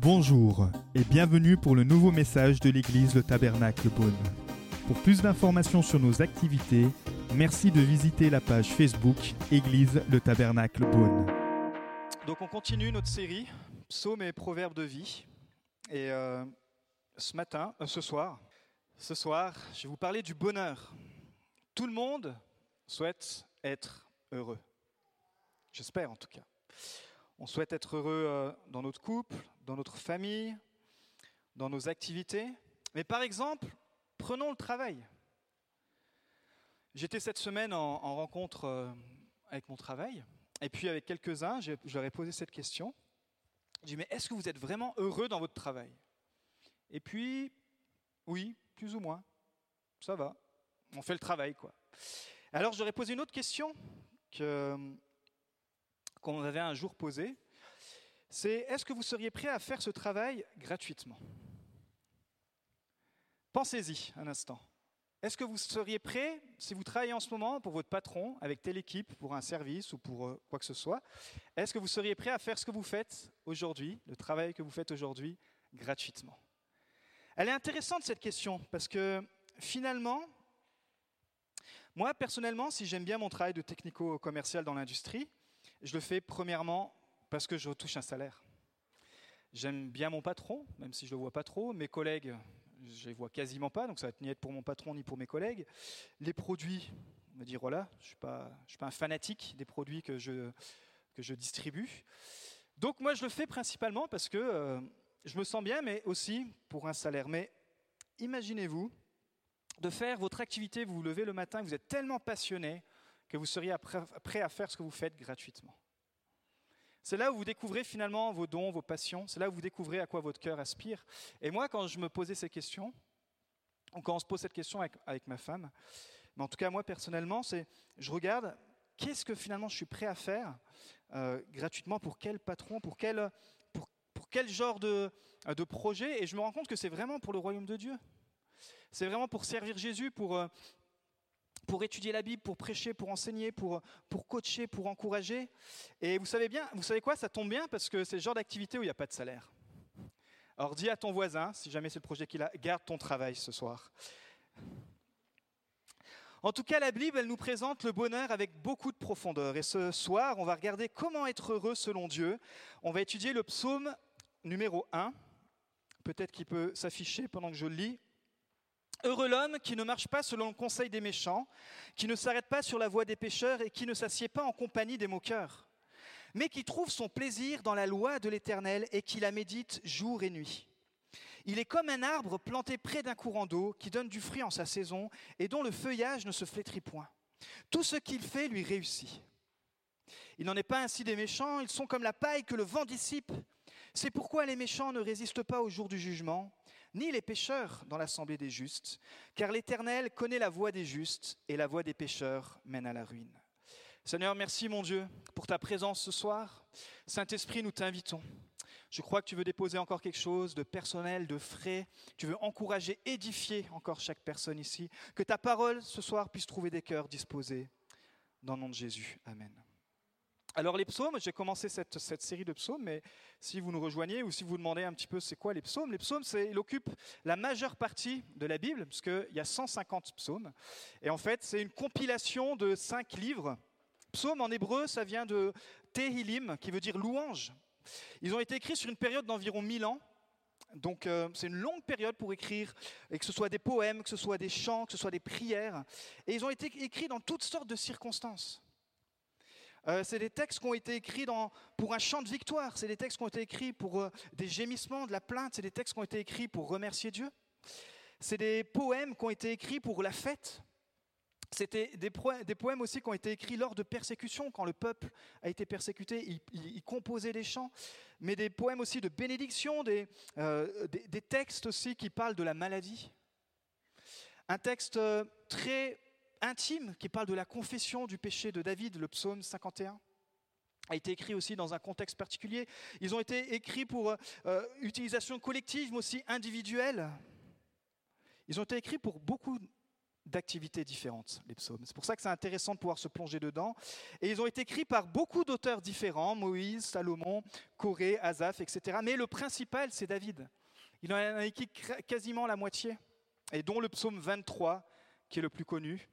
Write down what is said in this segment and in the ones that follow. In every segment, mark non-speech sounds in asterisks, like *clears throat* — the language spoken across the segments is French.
Bonjour et bienvenue pour le nouveau message de l'église Le Tabernacle Beaune. Pour plus d'informations sur nos activités, merci de visiter la page Facebook Église Le Tabernacle Beaune. Donc on continue notre série Psaumes et Proverbes de vie. Et euh, ce matin, euh, ce soir, ce soir, je vais vous parler du bonheur. Tout le monde souhaite être heureux. J'espère en tout cas. On souhaite être heureux euh, dans notre couple, dans notre famille, dans nos activités. Mais par exemple, prenons le travail. J'étais cette semaine en, rencontre euh, avec mon travail, et puis avec quelques-uns, je, leur ai posé cette question. J'ai dit, mais est-ce que vous êtes vraiment heureux dans votre travail? Et puis, oui, plus ou moins. Ça va. On fait le travail, quoi. Alors, j'aurais posé une autre question que, qu'on avait un jour posée c'est est-ce que vous seriez prêt à faire ce travail gratuitement? Pensez-y un instant. Est-ce que vous seriez prêt, si vous travaillez en ce moment pour votre patron, avec telle équipe, pour un service ou pour euh, quoi que ce soit, est-ce que vous seriez prêt à faire ce que vous faites aujourd'hui, le travail que vous faites aujourd'hui, gratuitement? Elle est intéressante cette question, parce que finalement, moi personnellement, si j'aime bien mon travail de technico-commercial dans l'industrie, je le fais premièrement parce que je touche un salaire. J'aime bien mon patron, même si je ne le vois pas trop. Mes collègues, je les vois quasiment pas, donc ça va ni être pour mon patron ni pour mes collègues. Les produits, on va dire voilà, je ne suis, pas, un fanatique des produits que je, que je distribue. Donc moi je le fais principalement parce que euh, je me sens bien, mais aussi pour un salaire. Mais imaginez-vous de faire votre activité, vous vous levez le matin, vous êtes tellement passionné que vous seriez prêt à faire ce que vous faites gratuitement. C'est là où vous découvrez finalement vos dons, vos passions. C'est là où vous découvrez à quoi votre cœur aspire. Et moi, quand je me posais ces questions, ou quand on se pose cette question avec, ma femme, mais en tout cas moi personnellement, c'est je regarde qu'est-ce que finalement je suis prêt à faire euh, gratuitement pour quel patron, pour quel, pour, quel genre de, de projet. Et je me rends compte que c'est vraiment pour le royaume de Dieu. C'est vraiment pour servir Jésus, pour, euh, pour étudier la Bible, pour prêcher, pour enseigner, pour, pour coacher, pour encourager. Et vous savez bien, vous savez quoi, ça tombe bien parce que c'est le genre d'activité où il n'y a pas de salaire. Alors dis à ton voisin, si jamais c'est le projet qu'il a, garde ton travail ce soir. En tout cas, la Bible, elle nous présente le bonheur avec beaucoup de profondeur. Et ce soir, on va regarder comment être heureux selon Dieu. On va étudier le psaume numéro 1. Peut-être qu'il peut s'afficher pendant que je le lis. Heureux l'homme qui ne marche pas selon le conseil des méchants, qui ne s'arrête pas sur la voie des pécheurs et qui ne s'assied pas en compagnie des moqueurs, mais qui trouve son plaisir dans la loi de l'Éternel et qui la médite jour et nuit. Il est comme un arbre planté près d'un courant d'eau qui donne du fruit en sa saison et dont le feuillage ne se flétrit point. Tout ce qu'il fait lui réussit. Il n'en est pas ainsi des méchants, ils sont comme la paille que le vent dissipe. C'est pourquoi les méchants ne résistent pas au jour du jugement, ni les pécheurs dans l'assemblée des justes, car l'Éternel connaît la voie des justes et la voie des pécheurs mène à la ruine. Seigneur, merci mon Dieu pour ta présence ce soir. Saint-Esprit, nous t'invitons. Je crois que tu veux déposer encore quelque chose de personnel, de frais. Tu veux encourager, édifier encore chaque personne ici. Que ta parole ce soir puisse trouver des cœurs disposés. Dans le nom de Jésus. Amen. Alors les psaumes, j'ai commencé cette, série de psaumes, mais si vous nous rejoignez ou si vous demandez un petit peu c'est quoi les psaumes, les psaumes, il occupe la majeure partie de la Bible, puisqu'il y a 150 psaumes. Et en fait, c'est une compilation de cinq livres. Psaumes en hébreu, ça vient de Tehillim, qui veut dire louange. Ils ont été écrits sur une période d'environ 1000 ans. Donc euh, c'est une longue période pour écrire, et que ce soit des poèmes, que ce soit des chants, que ce soit des prières. Et ils ont été écrits dans toutes sortes de circonstances. Euh, c'est des textes qui ont été écrits pour un chant de victoire, c'est des textes qui ont été écrits pour euh, des gémissements, de la plainte, c'est des textes qui ont été écrits pour remercier Dieu. C'est des poèmes qui ont été écrits pour la fête. C'était des, poèmes aussi qui ont été écrits lors de persécutions, quand le peuple a été persécuté, il, composait des chants, mais des poèmes aussi de bénédiction, euh, des textes aussi qui parlent de la maladie. Un texte très intime qui parle de la confession du péché de David, le psaume 51 a été écrit aussi dans un contexte particulier. Ils ont été écrits pour euh, utilisation collective, mais aussi individuelle. Ils ont été écrits pour beaucoup d'activités différentes, les psaumes. C'est pour ça que c'est intéressant de pouvoir se plonger dedans. Et ils ont été écrits par beaucoup d'auteurs différents, Moïse, Salomon, Corée, Asaph, etc. Mais le principal, c'est David. Il en a écrit quasiment la moitié, et dont le psaume 23, qui est le plus connu,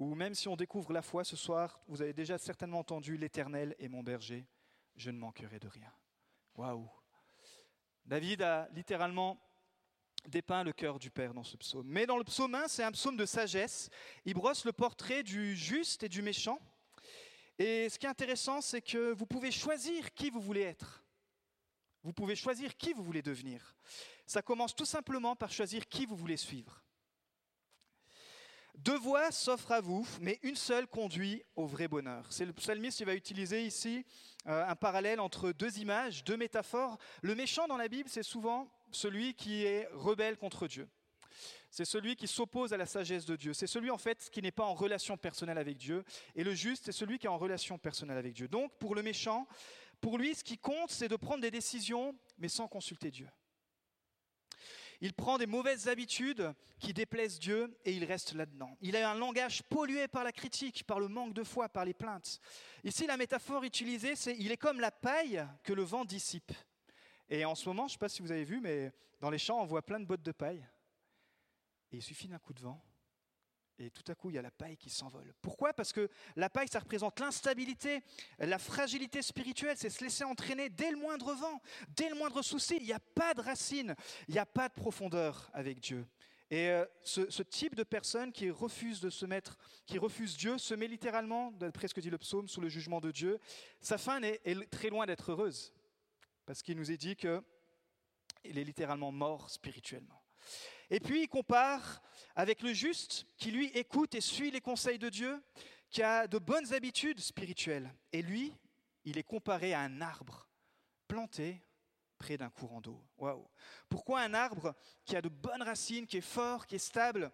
où même si on découvre la foi ce soir, vous avez déjà certainement entendu L'Éternel est mon berger, je ne manquerai de rien. Waouh David a littéralement dépeint le cœur du Père dans ce psaume. Mais dans le psaume 1, c'est un psaume de sagesse. Il brosse le portrait du juste et du méchant. Et ce qui est intéressant, c'est que vous pouvez choisir qui vous voulez être. Vous pouvez choisir qui vous voulez devenir. Ça commence tout simplement par choisir qui vous voulez suivre. Deux voies s'offrent à vous, mais une seule conduit au vrai bonheur. C'est le psalmiste qui va utiliser ici euh, un parallèle entre deux images, deux métaphores. Le méchant dans la Bible, c'est souvent celui qui est rebelle contre Dieu. C'est celui qui s'oppose à la sagesse de Dieu. C'est celui en fait qui n'est pas en relation personnelle avec Dieu. Et le juste, c'est celui qui est en relation personnelle avec Dieu. Donc pour le méchant, pour lui, ce qui compte, c'est de prendre des décisions, mais sans consulter Dieu. Il prend des mauvaises habitudes qui déplaisent Dieu et il reste là-dedans. Il a un langage pollué par la critique, par le manque de foi, par les plaintes. Ici, la métaphore utilisée, c'est il est comme la paille que le vent dissipe. Et en ce moment, je ne sais pas si vous avez vu, mais dans les champs, on voit plein de bottes de paille. Et il suffit d'un coup de vent et tout à coup, il y a la paille qui s'envole. Pourquoi? Parce que la paille, ça représente l'instabilité, la fragilité spirituelle, c'est se laisser entraîner dès le moindre vent, dès le moindre souci. Il n'y a pas de racines, il n'y a pas de profondeur avec Dieu. Et euh, ce, type de personne qui refuse de se mettre, qui refuse Dieu, se met littéralement, d'après ce que dit le psaume, sous le jugement de Dieu. Sa fin est très loin d'être heureuse, parce qu'il nous est dit qu'il est littéralement mort spirituellement. Et puis il compare avec le juste qui lui écoute et suit les conseils de Dieu, qui a de bonnes habitudes spirituelles. Et lui, il est comparé à un arbre planté près d'un courant d'eau. Waouh Pourquoi un arbre qui a de bonnes racines, qui est fort, qui est stable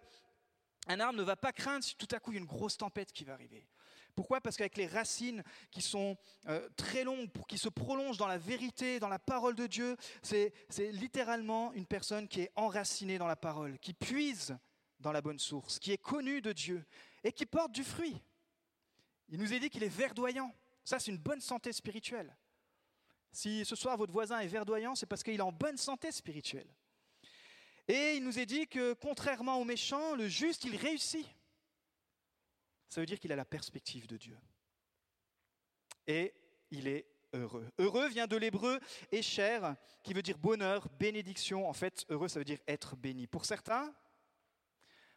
Un arbre ne va pas craindre si tout à coup il y a une grosse tempête qui va arriver? Pourquoi? Parce qu'avec les racines qui sont euh, très longues, qui se prolongent dans la vérité, dans la parole de Dieu, c'est littéralement une personne qui est enracinée dans la parole, qui puise dans la bonne source, qui est connue de Dieu et qui porte du fruit. Il nous est dit qu'il est verdoyant. Ça, c'est une bonne santé spirituelle. Si ce soir votre voisin est verdoyant, c'est parce qu'il est en bonne santé spirituelle. Et il nous est dit que contrairement au méchant, le juste, il réussit ça veut dire qu'il a la perspective de Dieu. Et il est heureux. Heureux vient de l'hébreu cher, qui veut dire bonheur, bénédiction. En fait, heureux, ça veut dire être béni. Pour certains,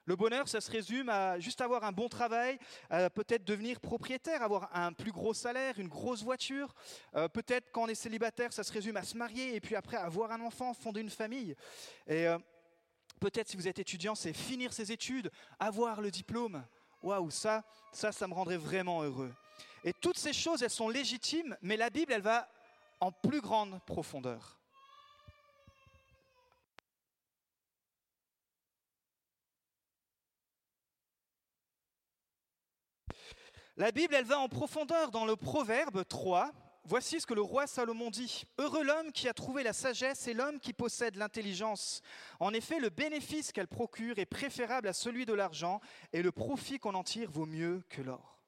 le bonheur, ça se résume à juste avoir un bon travail, peut-être devenir propriétaire, avoir un plus gros salaire, une grosse voiture. Euh, peut-être quand on est célibataire, ça se résume à se marier et puis après avoir un enfant, fonder une famille. Et euh, peut-être si vous êtes étudiant, c'est finir ses études, avoir le diplôme waouh, ça, ça, ça me rendrait vraiment heureux. Et toutes ces choses, elles sont légitimes, mais la Bible, elle va en plus grande profondeur. La Bible, elle va en profondeur dans le Proverbe 3, Voici ce que le roi Salomon dit. Heureux l'homme qui a trouvé la sagesse et l'homme qui possède l'intelligence. En effet, le bénéfice qu'elle procure est préférable à celui de l'argent et le profit qu'on en tire vaut mieux que l'or.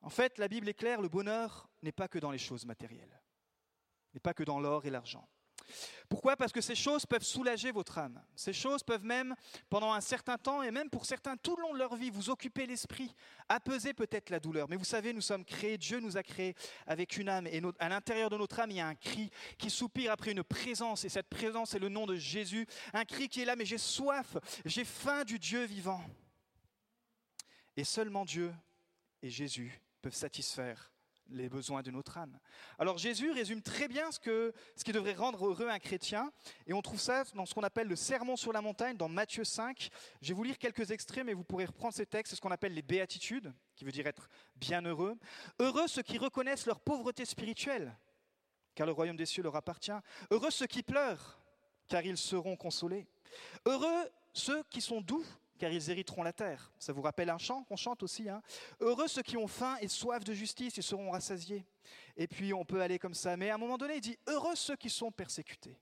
En fait, la Bible est claire, le bonheur n'est pas que dans les choses matérielles, n'est pas que dans l'or et l'argent. Pourquoi? Parce que ces choses peuvent soulager votre âme. Ces choses peuvent même, pendant un certain temps, et même pour certains tout le long de leur vie, vous occuper l'esprit, apaiser peut-être la douleur. Mais vous savez, nous sommes créés, Dieu nous a créés avec une âme, et à l'intérieur de notre âme, il y a un cri qui soupire après une présence, et cette présence est le nom de Jésus. Un cri qui est là, mais j'ai soif, j'ai faim du Dieu vivant. Et seulement Dieu et Jésus peuvent satisfaire les besoins de notre âme. Alors Jésus résume très bien ce, qui devrait rendre heureux un chrétien, et on trouve ça dans ce qu'on appelle le Sermon sur la montagne, dans Matthieu 5. Je vais vous lire quelques extraits, mais vous pourrez reprendre ces textes, c'est ce qu'on appelle les béatitudes, qui veut dire être bien heureux. Heureux ceux qui reconnaissent leur pauvreté spirituelle, car le royaume des cieux leur appartient. Heureux ceux qui pleurent, car ils seront consolés. Heureux ceux qui sont doux, car ils hériteront la terre. Ça vous rappelle un chant qu'on chante aussi. Hein Heureux ceux qui ont faim et soif de justice, ils seront rassasiés. Et puis on peut aller comme ça. Mais à un moment donné, il dit Heureux ceux qui sont persécutés.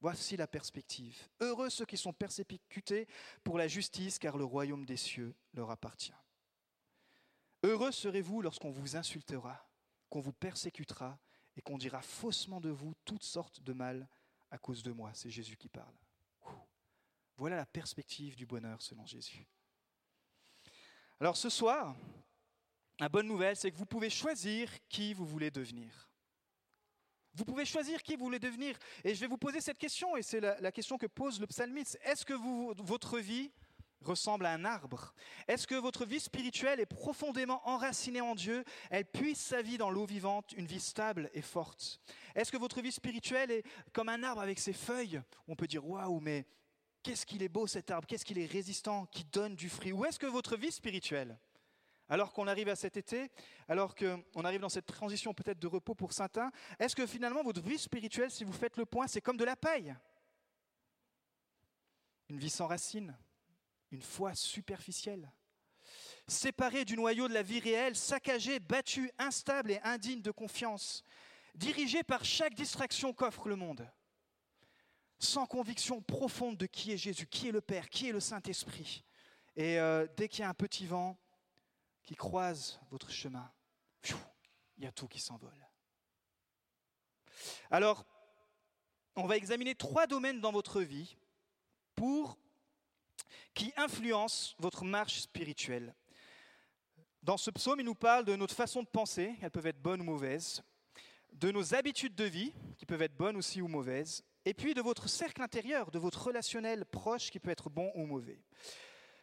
Voici la perspective. Heureux ceux qui sont persécutés pour la justice, car le royaume des cieux leur appartient. Heureux serez-vous lorsqu'on vous insultera, qu'on vous persécutera et qu'on dira faussement de vous toutes sortes de mal à cause de moi. C'est Jésus qui parle. Voilà la perspective du bonheur selon Jésus. Alors ce soir, la bonne nouvelle, c'est que vous pouvez choisir qui vous voulez devenir. Vous pouvez choisir qui vous voulez devenir. Et je vais vous poser cette question, et c'est la, question que pose le psalmiste. Est-ce que votre vie ressemble à un arbre? Est-ce que votre vie spirituelle est profondément enracinée en Dieu? Elle puise sa vie dans l'eau vivante, une vie stable et forte Est-ce que votre vie spirituelle est comme un arbre avec ses feuilles? On peut dire waouh, mais qu'est-ce qu'il est beau cet arbre? Qu'est-ce qu'il est résistant, qui donne du fruit? Ou est-ce que votre vie spirituelle? Alors qu'on arrive à cet été, alors qu'on arrive dans cette transition peut-être de repos pour certains, est-ce que finalement votre vie spirituelle, si vous faites le point, c'est comme de la paille? Une vie sans racines, une foi superficielle, séparée du noyau de la vie réelle, saccagée, battue, instable et indigne de confiance, dirigée par chaque distraction qu'offre le monde, sans conviction profonde de qui est Jésus, qui est le Père, qui est le Saint-Esprit. Et euh, dès qu'il y a un petit vent, qui croise votre chemin, il y a tout qui s'envole. Alors, on va examiner trois domaines dans votre vie pour qui influencent votre marche spirituelle. Dans ce psaume, il nous parle de notre façon de penser, elles peuvent être bonnes ou mauvaises, de nos habitudes de vie, qui peuvent être bonnes aussi ou mauvaises, et puis de votre cercle intérieur, de votre relationnel proche, qui peut être bon ou mauvais.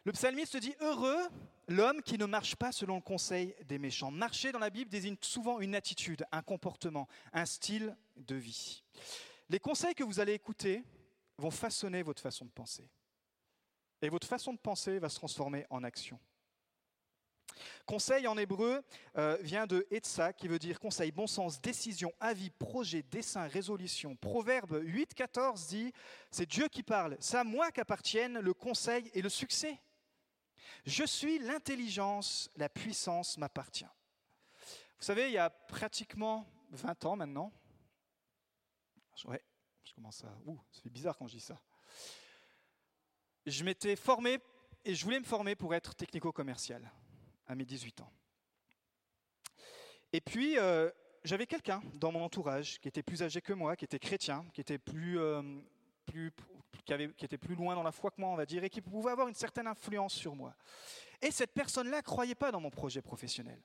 Le psalmiste dit Heureux l'homme qui ne marche pas selon le conseil des méchants. Marcher dans la Bible désigne souvent une attitude, un comportement, un style de vie. Les conseils que vous allez écouter vont façonner votre façon de penser. Et votre façon de penser va se transformer en action. Conseil en hébreu euh, vient de etza, qui veut dire conseil, bon sens, décision, avis, projet, dessein, résolution. Proverbe 8, 14 dit C'est Dieu qui parle, c'est à moi qu'appartiennent le conseil et le succès. Je suis l'intelligence, la puissance m'appartient. Vous savez, il y a pratiquement 20 ans maintenant, je commence à... Ouh, ça fait bizarre quand je dis ça. Je m'étais formé, et je voulais me former pour être technico-commercial à mes 18 ans. Et puis, euh, j'avais quelqu'un dans mon entourage qui était plus âgé que moi, qui était chrétien, qui était plus, euh, plus, qui, avait, qui, était plus loin dans la foi que moi, on va dire, et qui pouvait avoir une certaine influence sur moi. Et cette personne-là ne croyait pas dans mon projet professionnel.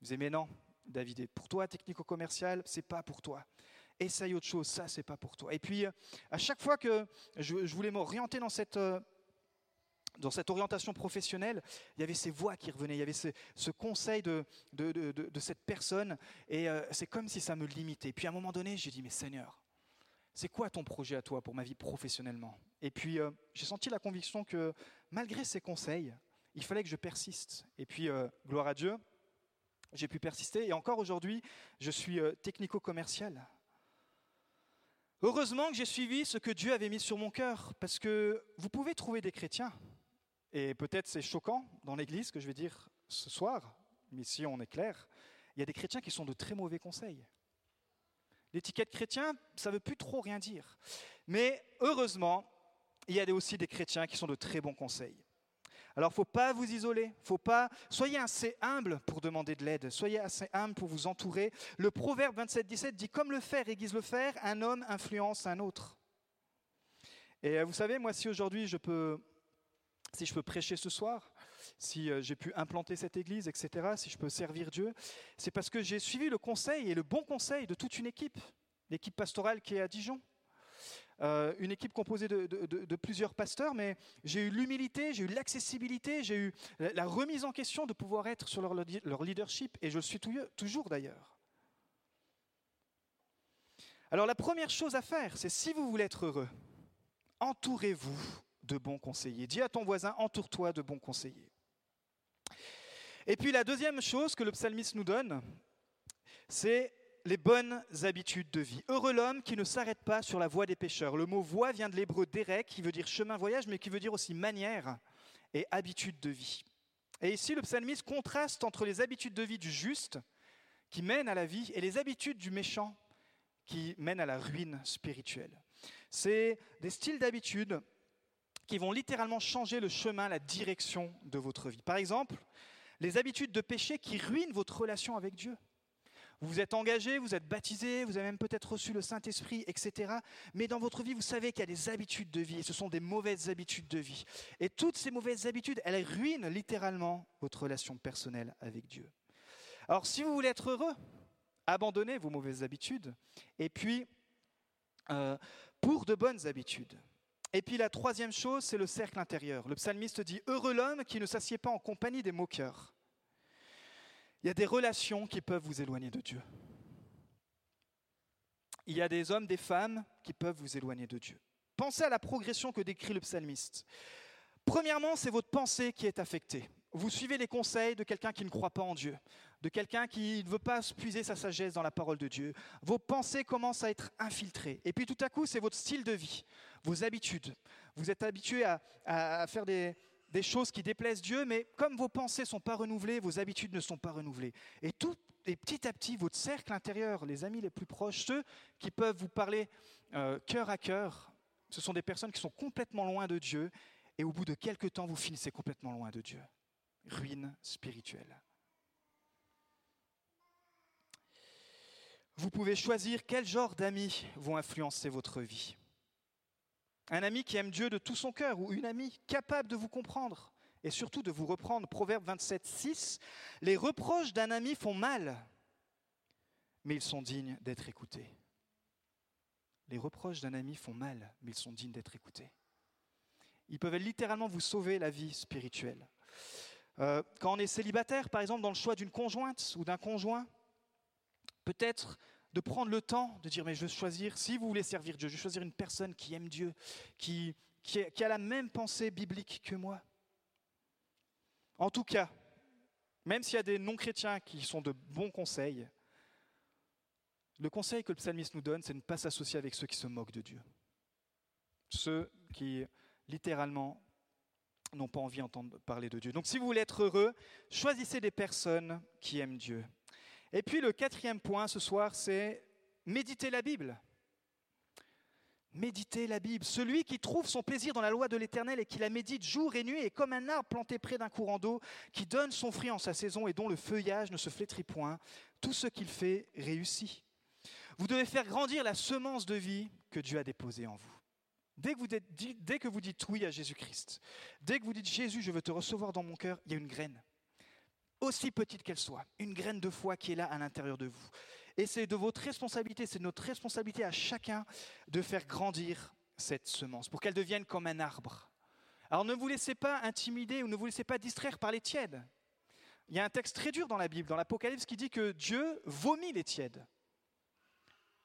Il disait, mais non, David, pour toi, technico-commercial, c'est pas pour toi. Essaye autre chose, ça, c'est pas pour toi. Et puis, à chaque fois que je, voulais m'orienter dans cette, dans cette orientation professionnelle, il y avait ces voix qui revenaient, il y avait ce, conseil de, cette personne, et euh, c'est comme si ça me limitait. Puis à un moment donné, j'ai dit, mais Seigneur, c'est quoi ton projet à toi pour ma vie professionnellement? Et puis euh, j'ai senti la conviction que malgré ces conseils, il fallait que je persiste. Et puis, euh, gloire à Dieu, j'ai pu persister. Et encore aujourd'hui, je suis technico-commercial. Heureusement que j'ai suivi ce que Dieu avait mis sur mon cœur, parce que vous pouvez trouver des chrétiens, et peut-être c'est choquant dans l'Église que je vais dire ce soir, mais si on est clair, il y a des chrétiens qui sont de très mauvais conseils. L'étiquette chrétien, ça ne veut plus trop rien dire. Mais heureusement, il y a aussi des chrétiens qui sont de très bons conseils. Alors, il ne faut pas vous isoler, faut pas. Soyez assez humble pour demander de l'aide, soyez assez humble pour vous entourer. Le proverbe 27-17 dit Comme le fer aiguise le fer, un homme influence un autre. Et euh, vous savez, moi, si aujourd'hui je peux, si je peux prêcher ce soir, si euh, j'ai pu implanter cette église, etc., si je peux servir Dieu, c'est parce que j'ai suivi le conseil et le bon conseil de toute une équipe, l'équipe pastorale qui est à Dijon. Euh, une équipe composée de, plusieurs pasteurs, mais j'ai eu l'humilité, j'ai eu l'accessibilité, j'ai eu la remise en question de pouvoir être sur leur, leur leadership, et je le suis toujours d'ailleurs. Alors la première chose à faire, c'est si vous voulez être heureux, entourez-vous de bons conseillers. Dis à ton voisin, entoure-toi de bons conseillers. Et puis la deuxième chose que le psalmiste nous donne, c'est les bonnes habitudes de vie. Heureux l'homme qui ne s'arrête pas sur la voie des pécheurs. Le mot voie vient de l'hébreu derek, qui veut dire chemin voyage, mais qui veut dire aussi manière et habitude de vie. Et ici, le psalmiste contraste entre les habitudes de vie du juste, qui mènent à la vie, et les habitudes du méchant, qui mènent à la ruine spirituelle. C'est des styles d'habitude qui vont littéralement changer le chemin, la direction de votre vie. Par exemple, les habitudes de péché qui ruinent votre relation avec Dieu. Vous êtes engagé, vous êtes baptisé, vous avez même peut-être reçu le Saint-Esprit, etc. Mais dans votre vie, vous savez qu'il y a des habitudes de vie, et ce sont des mauvaises habitudes de vie. Et toutes ces mauvaises habitudes, elles ruinent littéralement votre relation personnelle avec Dieu. Alors si vous voulez être heureux, abandonnez vos mauvaises habitudes, et puis euh, pour de bonnes habitudes. Et puis la troisième chose, c'est le cercle intérieur. Le psalmiste dit, Heureux l'homme qui ne s'assied pas en compagnie des moqueurs. Il y a des relations qui peuvent vous éloigner de Dieu. Il y a des hommes, des femmes qui peuvent vous éloigner de Dieu. Pensez à la progression que décrit le psalmiste. Premièrement, c'est votre pensée qui est affectée. Vous suivez les conseils de quelqu'un qui ne croit pas en Dieu, de quelqu'un qui ne veut pas puiser sa sagesse dans la parole de Dieu. Vos pensées commencent à être infiltrées. Et puis tout à coup, c'est votre style de vie vos habitudes. Vous êtes habitué à, faire des, choses qui déplaisent Dieu, mais comme vos pensées ne sont pas renouvelées, vos habitudes ne sont pas renouvelées. Et, tout, et petit à petit, votre cercle intérieur, les amis les plus proches, ceux qui peuvent vous parler euh, cœur à cœur, ce sont des personnes qui sont complètement loin de Dieu, et au bout de quelques temps, vous finissez complètement loin de Dieu. Ruine spirituelle. Vous pouvez choisir quel genre d'amis vont influencer votre vie. Un ami qui aime Dieu de tout son cœur ou une amie capable de vous comprendre et surtout de vous reprendre. Proverbe 27, 6. Les reproches d'un ami font mal, mais ils sont dignes d'être écoutés. Les reproches d'un ami font mal, mais ils sont dignes d'être écoutés. Ils peuvent littéralement vous sauver la vie spirituelle. Euh, quand on est célibataire, par exemple, dans le choix d'une conjointe ou d'un conjoint, peut-être de prendre le temps de dire, mais je veux choisir, si vous voulez servir Dieu, je veux choisir une personne qui aime Dieu, qui, qui, a la même pensée biblique que moi. En tout cas, même s'il y a des non-chrétiens qui sont de bons conseils, le conseil que le psalmiste nous donne, c'est de ne pas s'associer avec ceux qui se moquent de Dieu. Ceux qui, littéralement, n'ont pas envie d'entendre parler de Dieu. Donc si vous voulez être heureux, choisissez des personnes qui aiment Dieu. Et puis le quatrième point ce soir, c'est méditer la Bible. Méditer la Bible. Celui qui trouve son plaisir dans la loi de l'Éternel et qui la médite jour et nuit est comme un arbre planté près d'un courant d'eau qui donne son fruit en sa saison et dont le feuillage ne se flétrit point. Tout ce qu'il fait réussit. Vous devez faire grandir la semence de vie que Dieu a déposée en vous. Dès que, vous dites, dès que vous dites oui à Jésus-Christ, dès que vous dites Jésus, je veux te recevoir dans mon cœur, il y a une graine aussi petite qu'elle soit, une graine de foi qui est là à l'intérieur de vous. Et c'est de votre responsabilité, c'est notre responsabilité à chacun de faire grandir cette semence pour qu'elle devienne comme un arbre. Alors ne vous laissez pas intimider ou ne vous laissez pas distraire par les tièdes. Il y a un texte très dur dans la Bible, dans l'Apocalypse, qui dit que Dieu vomit les tièdes.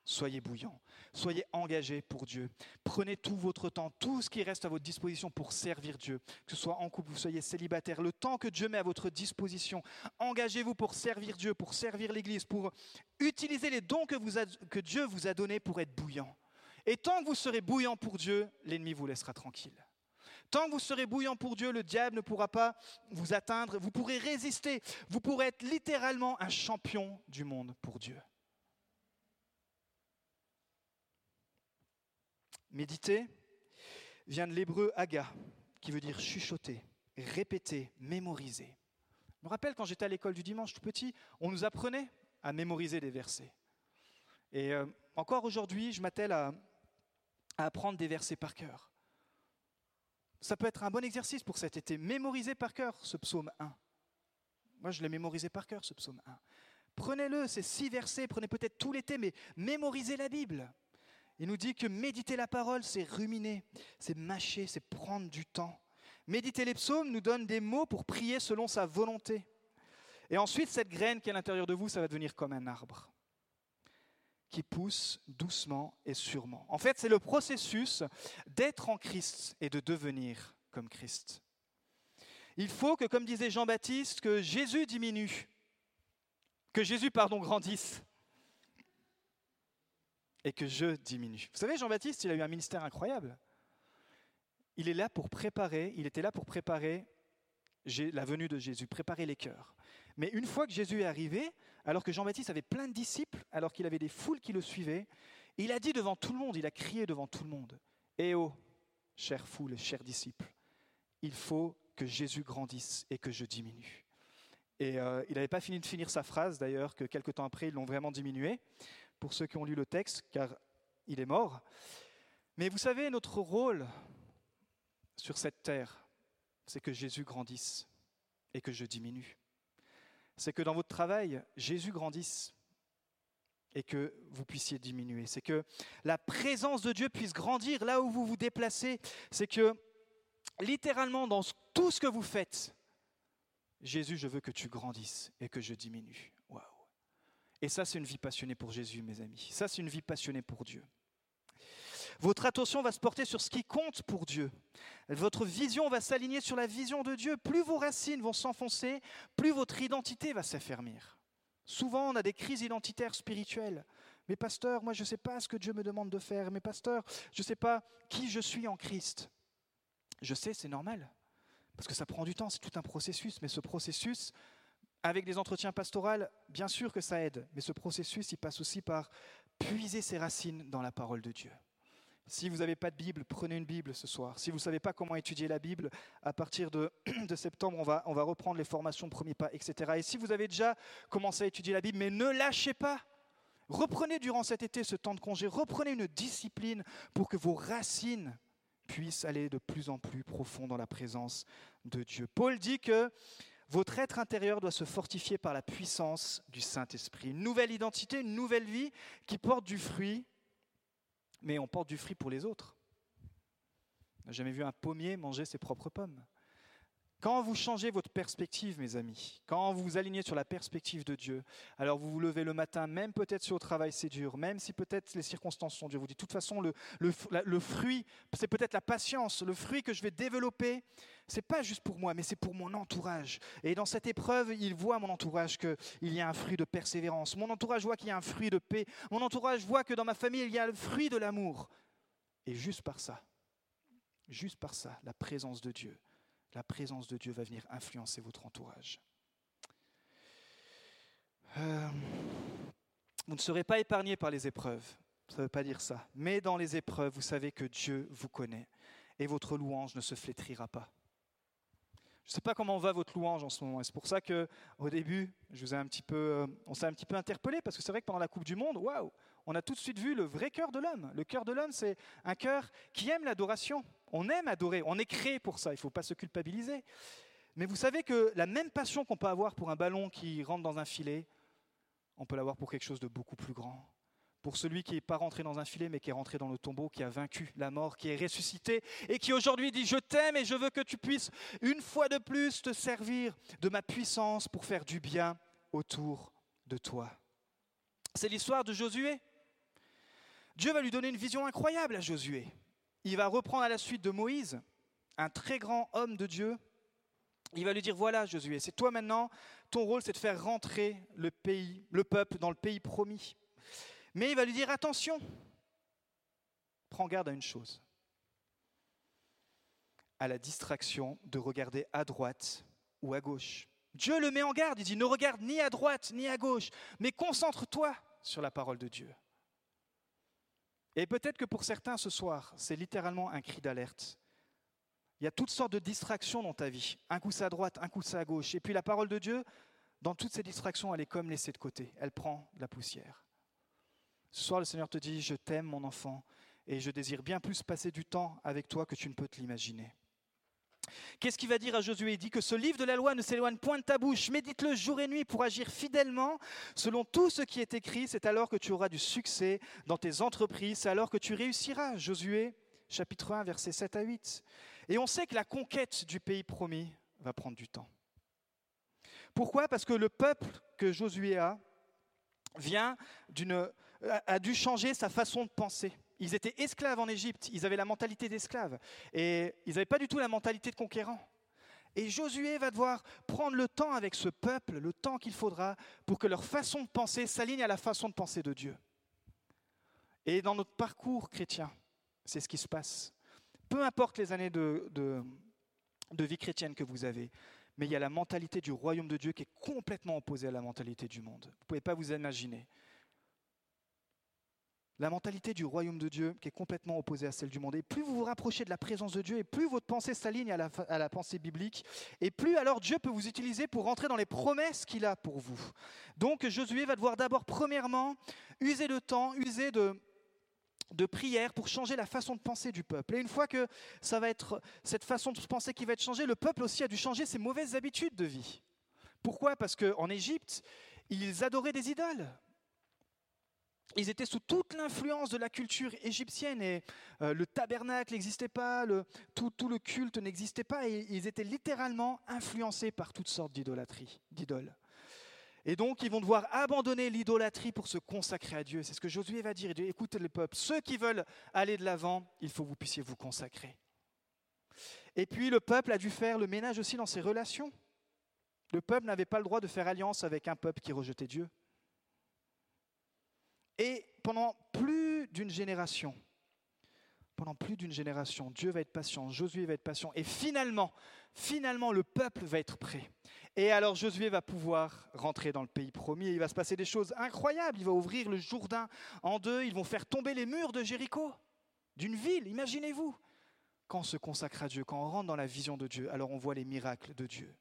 Soyez bouillant, soyez engagé pour Dieu. Prenez tout votre temps, tout ce qui reste à votre disposition pour servir Dieu. Que ce soit en couple, vous soyez célibataire, le temps que Dieu met à votre disposition. Engagez-vous pour servir Dieu, pour servir l'Église, pour utiliser les dons que, que Dieu vous a donnés pour être bouillant. Et tant que vous serez bouillant pour Dieu, l'ennemi vous laissera tranquille. Tant que vous serez bouillant pour Dieu, le diable ne pourra pas vous atteindre. Vous pourrez résister. Vous pourrez être littéralement un champion du monde pour Dieu. Méditer vient de l'hébreu aga, qui veut dire chuchoter, répéter, mémoriser. Je me rappelle quand j'étais à l'école du dimanche tout petit, on nous apprenait à mémoriser des versets. Et euh, encore aujourd'hui, je m'attelle à, apprendre des versets par cœur. Ça peut être un bon exercice pour cet été. Mémoriser par cœur ce psaume 1. Moi, je l'ai mémorisé par cœur, ce psaume 1. Prenez-le, ces six versets, prenez peut-être tout l'été, mais mémorisez la Bible. Il nous dit que méditer la parole, c'est ruminer, c'est mâcher, c'est prendre du temps. Méditer les psaumes nous donne des mots pour prier selon sa volonté. Et ensuite, cette graine qui est à l'intérieur de vous, ça va devenir comme un arbre qui pousse doucement et sûrement. En fait, c'est le processus d'être en Christ et de devenir comme Christ. Il faut que, comme disait Jean-Baptiste, que Jésus diminue, que Jésus, pardon, grandisse et que je diminue. Vous savez, Jean-Baptiste, il a eu un ministère incroyable. Il est là pour préparer, il était là pour préparer la venue de Jésus, préparer les cœurs. Mais une fois que Jésus est arrivé, alors que Jean-Baptiste avait plein de disciples, alors qu'il avait des foules qui le suivaient, Il a dit devant tout le monde, il a crié devant tout le monde, Eh oh, chère foule, chers disciples, il faut que Jésus grandisse et que je diminue. Et euh, il n'avait pas fini de finir sa phrase, d'ailleurs, que quelques temps après, ils l'ont vraiment diminué, pour ceux qui ont lu le texte, car il est mort. Mais vous savez, notre rôle sur cette terre, c'est que Jésus grandisse et que je diminue. C'est que dans votre travail, Jésus grandisse et que vous puissiez diminuer. C'est que la présence de Dieu puisse grandir là où vous vous déplacez. C'est que littéralement dans tout ce que vous faites, Jésus, je veux que tu grandisses et que je diminue. Et ça, c'est une vie passionnée pour Jésus, mes amis. Ça, c'est une vie passionnée pour Dieu. Votre attention va se porter sur ce qui compte pour Dieu. Votre vision va s'aligner sur la vision de Dieu. Plus vos racines vont s'enfoncer, plus votre identité va s'affermir. Souvent, on a des crises identitaires spirituelles. Mais pasteur, moi je ne sais pas ce que Dieu me demande de faire. Mais pasteur, je ne sais pas qui je suis en Christ. Je sais, c'est normal. Parce que ça prend du temps, c'est tout un processus. Mais ce processus, avec des entretiens pastoraux, bien sûr que ça aide. Mais ce processus, il passe aussi par puiser ses racines dans la parole de Dieu. Si vous n'avez pas de Bible, prenez une Bible ce soir. Si vous ne savez pas comment étudier la Bible, à partir de, *clears throat* septembre, on va, on va reprendre les formations premiers pas, etc. Et si vous avez déjà commencé à étudier la Bible, mais ne lâchez pas, reprenez durant cet été ce temps de congé, reprenez une discipline pour que vos racines puissent aller de plus en plus profond dans la présence de Dieu. Paul dit que votre être intérieur doit se fortifier par la puissance du Saint-Esprit. Une nouvelle identité, une nouvelle vie qui porte du fruit mais on porte du fruit pour les autres. On n'a jamais vu un pommier manger ses propres pommes. Quand vous changez votre perspective, mes amis, quand vous vous alignez sur la perspective de Dieu, alors vous vous levez le matin, même peut-être si au travail c'est dur, même si peut-être les circonstances sont dures, vous dites, de toute façon, le, le, fruit, c'est peut-être la patience, le fruit que je vais développer, c'est pas juste pour moi, mais c'est pour mon entourage. Et dans cette épreuve, il voit mon entourage qu'il y a un fruit de persévérance, mon entourage voit qu'il y a un fruit de paix, mon entourage voit que dans ma famille, il y a le fruit de l'amour. Et juste par ça, juste par ça, la présence de Dieu la présence de Dieu va venir influencer votre entourage. Euh, vous ne serez pas épargné par les épreuves, ça ne veut pas dire ça. Mais dans les épreuves, vous savez que Dieu vous connaît et votre louange ne se flétrira pas. Je ne sais pas comment va votre louange en ce moment. c'est pour ça qu'au début, je vous ai un petit peu, euh, on s'est un petit peu interpellé parce que c'est vrai que pendant la Coupe du Monde, waouh, on a tout de suite vu le vrai cœur de l'homme. Le cœur de l'homme, c'est un cœur qui aime l'adoration. On aime adorer, on est créé pour ça, il ne faut pas se culpabiliser. Mais vous savez que la même passion qu'on peut avoir pour un ballon qui rentre dans un filet, on peut l'avoir pour quelque chose de beaucoup plus grand. Pour celui qui n'est pas rentré dans un filet, mais qui est rentré dans le tombeau, qui a vaincu la mort, qui est ressuscité, et qui aujourd'hui dit, je t'aime et je veux que tu puisses une fois de plus te servir de ma puissance pour faire du bien autour de toi. C'est l'histoire de Josué. Dieu va lui donner une vision incroyable à Josué il va reprendre à la suite de Moïse, un très grand homme de Dieu. Il va lui dire voilà Josué, c'est toi maintenant, ton rôle c'est de faire rentrer le le peuple dans le pays promis. Mais il va lui dire attention, prends garde à une chose, à la distraction de regarder à droite ou à gauche. Dieu le met en garde, il dit ne regarde ni à droite ni à gauche, mais concentre-toi sur la parole de Dieu. Et peut-être que pour certains ce soir, c'est littéralement un cri d'alerte. Il y a toutes sortes de distractions dans ta vie. Un coup c'est à droite, un coup c'est à gauche. Et puis la parole de Dieu, dans toutes ces distractions, elle est comme laissée de côté. Elle prend de la poussière. Ce soir, le Seigneur te dit, je t'aime mon enfant, et je désire bien plus passer du temps avec toi que tu ne peux te l'imaginer. Qu'est-ce qu'il va dire à Josué? Il dit que ce livre de la loi ne s'éloigne point de ta bouche. Médite-le jour et nuit pour agir fidèlement selon tout ce qui est écrit. C'est alors que tu auras du succès dans tes entreprises. C'est alors que tu réussiras. Josué, chapitre 1, versets 7 à 8. Et on sait que la conquête du pays promis va prendre du temps. Pourquoi? Parce que le peuple que Josué a vient d'une, a dû changer sa façon de penser. Ils étaient esclaves en Égypte, ils avaient la mentalité d'esclaves, et ils n'avaient pas du tout la mentalité de conquérant. Et Josué va devoir prendre le temps avec ce peuple, le temps qu'il faudra pour que leur façon de penser s'aligne à la façon de penser de Dieu. Et dans notre parcours chrétien, c'est ce qui se passe. Peu importe les années de, de vie chrétienne que vous avez, mais il y a la mentalité du royaume de Dieu qui est complètement opposée à la mentalité du monde. Vous ne pouvez pas vous imaginer la mentalité du royaume de Dieu qui est complètement opposée à celle du monde. Et plus vous vous rapprochez de la présence de Dieu, et plus votre pensée s'aligne à la, pensée biblique, et plus alors Dieu peut vous utiliser pour rentrer dans les promesses qu'il a pour vous. Donc Josué va devoir d'abord, premièrement, user de temps, user de, de prière pour changer la façon de penser du peuple. Et une fois que ça va être cette façon de penser qui va être changée, le peuple aussi a dû changer ses mauvaises habitudes de vie. Pourquoi? Parce qu'en Égypte, ils adoraient des idoles ils étaient sous toute l'influence de la culture égyptienne et euh, le tabernacle n'existait pas, tout, le culte n'existait pas et ils étaient littéralement influencés par toutes sortes d'idolâtries, d'idoles. Et donc ils vont devoir abandonner l'idolâtrie pour se consacrer à Dieu. C'est ce que Josué va dire. écoutez les peuples, ceux qui veulent aller de l'avant, il faut que vous puissiez vous consacrer. Et puis le peuple a dû faire le ménage aussi dans ses relations. Le peuple n'avait pas le droit de faire alliance avec un peuple qui rejetait Dieu. Et pendant plus d'une génération, pendant plus d'une génération, Dieu va être patient, Josué va être patient, et finalement, finalement, le peuple va être prêt. Et alors Josué va pouvoir rentrer dans le pays promis, il va se passer des choses incroyables, il va ouvrir le Jourdain en deux, ils vont faire tomber les murs de Jéricho, d'une ville, imaginez-vous. Quand on se consacre à Dieu, quand on rentre dans la vision de Dieu, alors on voit les miracles de Dieu.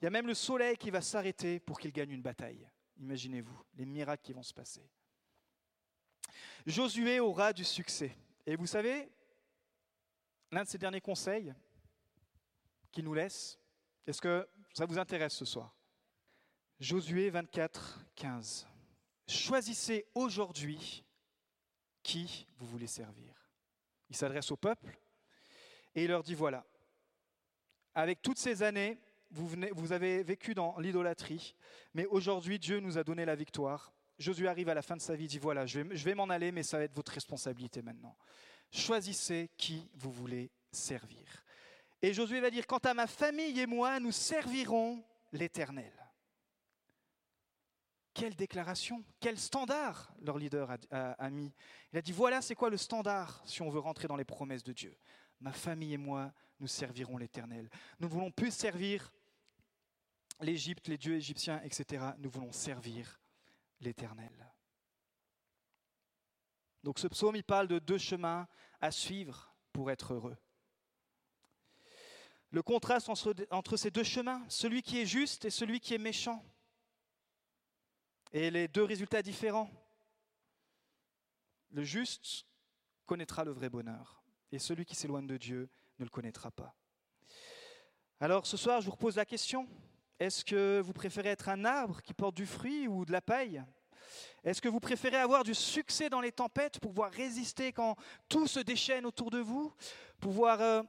Il y a même le soleil qui va s'arrêter pour qu'il gagne une bataille. Imaginez-vous les miracles qui vont se passer. Josué aura du succès. Et vous savez, l'un de ses derniers conseils qu'il nous laisse, est-ce que ça vous intéresse ce soir? Josué 24, 15. Choisissez aujourd'hui qui vous voulez servir. Il s'adresse au peuple et il leur dit, voilà, avec toutes ces années, vous, avez vécu dans l'idolâtrie, mais aujourd'hui Dieu nous a donné la victoire Josué arrive à la fin de sa vie, dit voilà, je vais, m'en aller, mais ça va être votre responsabilité maintenant. Choisissez qui vous voulez servir. Et Josué va dire, quant à ma famille et moi, nous servirons l'Éternel. Quelle déclaration, quel standard leur leader a, mis. Il a dit, voilà c'est quoi le standard si on veut rentrer dans les promesses de Dieu. Ma famille et moi, nous servirons l'Éternel. Nous ne voulons plus servir l'Égypte, les dieux égyptiens, etc. Nous voulons servir l'Éternel. Donc ce psaume, il parle de deux chemins à suivre pour être heureux. Le contraste entre, ces deux chemins, celui qui est juste et celui qui est méchant, et les deux résultats différents. Le juste connaîtra le vrai bonheur, et celui qui s'éloigne de Dieu ne le connaîtra pas. Alors ce soir, je vous repose la question, est-ce que vous préférez être un arbre qui porte du fruit ou de la paille? Est-ce que vous préférez avoir du succès dans les tempêtes pour pouvoir résister quand tout se déchaîne autour de vous Pouvoir euh,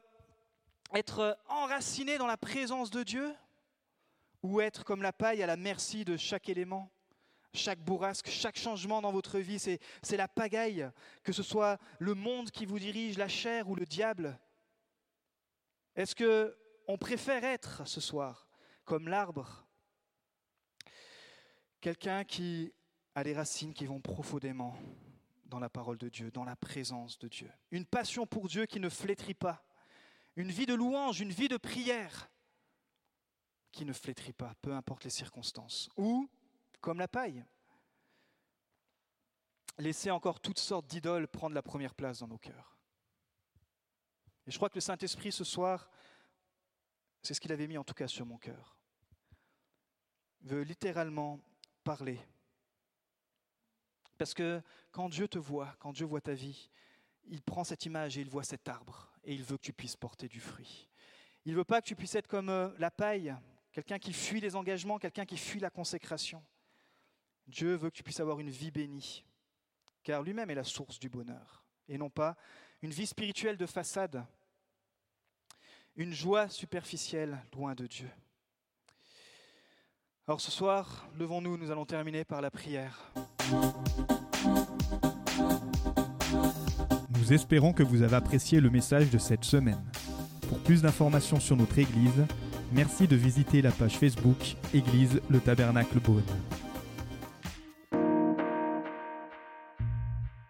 être enraciné dans la présence de Dieu Ou être comme la paille à la merci de chaque élément chaque bourrasque, chaque changement dans votre vie, c'est la pagaille, que ce soit le monde qui vous dirige, la chair ou le diable. Est-ce que on préfère être ce soir comme l'arbre. Quelqu'un qui a les racines qui vont profondément dans la parole de Dieu, dans la présence de Dieu. Une passion pour Dieu qui ne flétrit pas. Une vie de louange, une vie de prière qui ne flétrit pas, peu importe les circonstances. Ou, comme la paille, laisser encore toutes sortes d'idoles prendre la première place dans nos cœurs. Et je crois que le Saint-Esprit ce soir, c'est ce qu'il avait mis en tout cas sur mon cœur veut littéralement parler. Parce que quand Dieu te voit, quand Dieu voit ta vie, il prend cette image et il voit cet arbre et il veut que tu puisses porter du fruit. Il ne veut pas que tu puisses être comme euh, la paille, quelqu'un qui fuit les engagements, quelqu'un qui fuit la consécration. Dieu veut que tu puisses avoir une vie bénie, car lui-même est la source du bonheur, et non pas une vie spirituelle de façade, une joie superficielle loin de Dieu. Alors ce soir, levons-nous, nous allons terminer par la prière. Nous espérons que vous avez apprécié le message de cette semaine. Pour plus d'informations sur notre Église, merci de visiter la page Facebook Église le Tabernacle Beaune.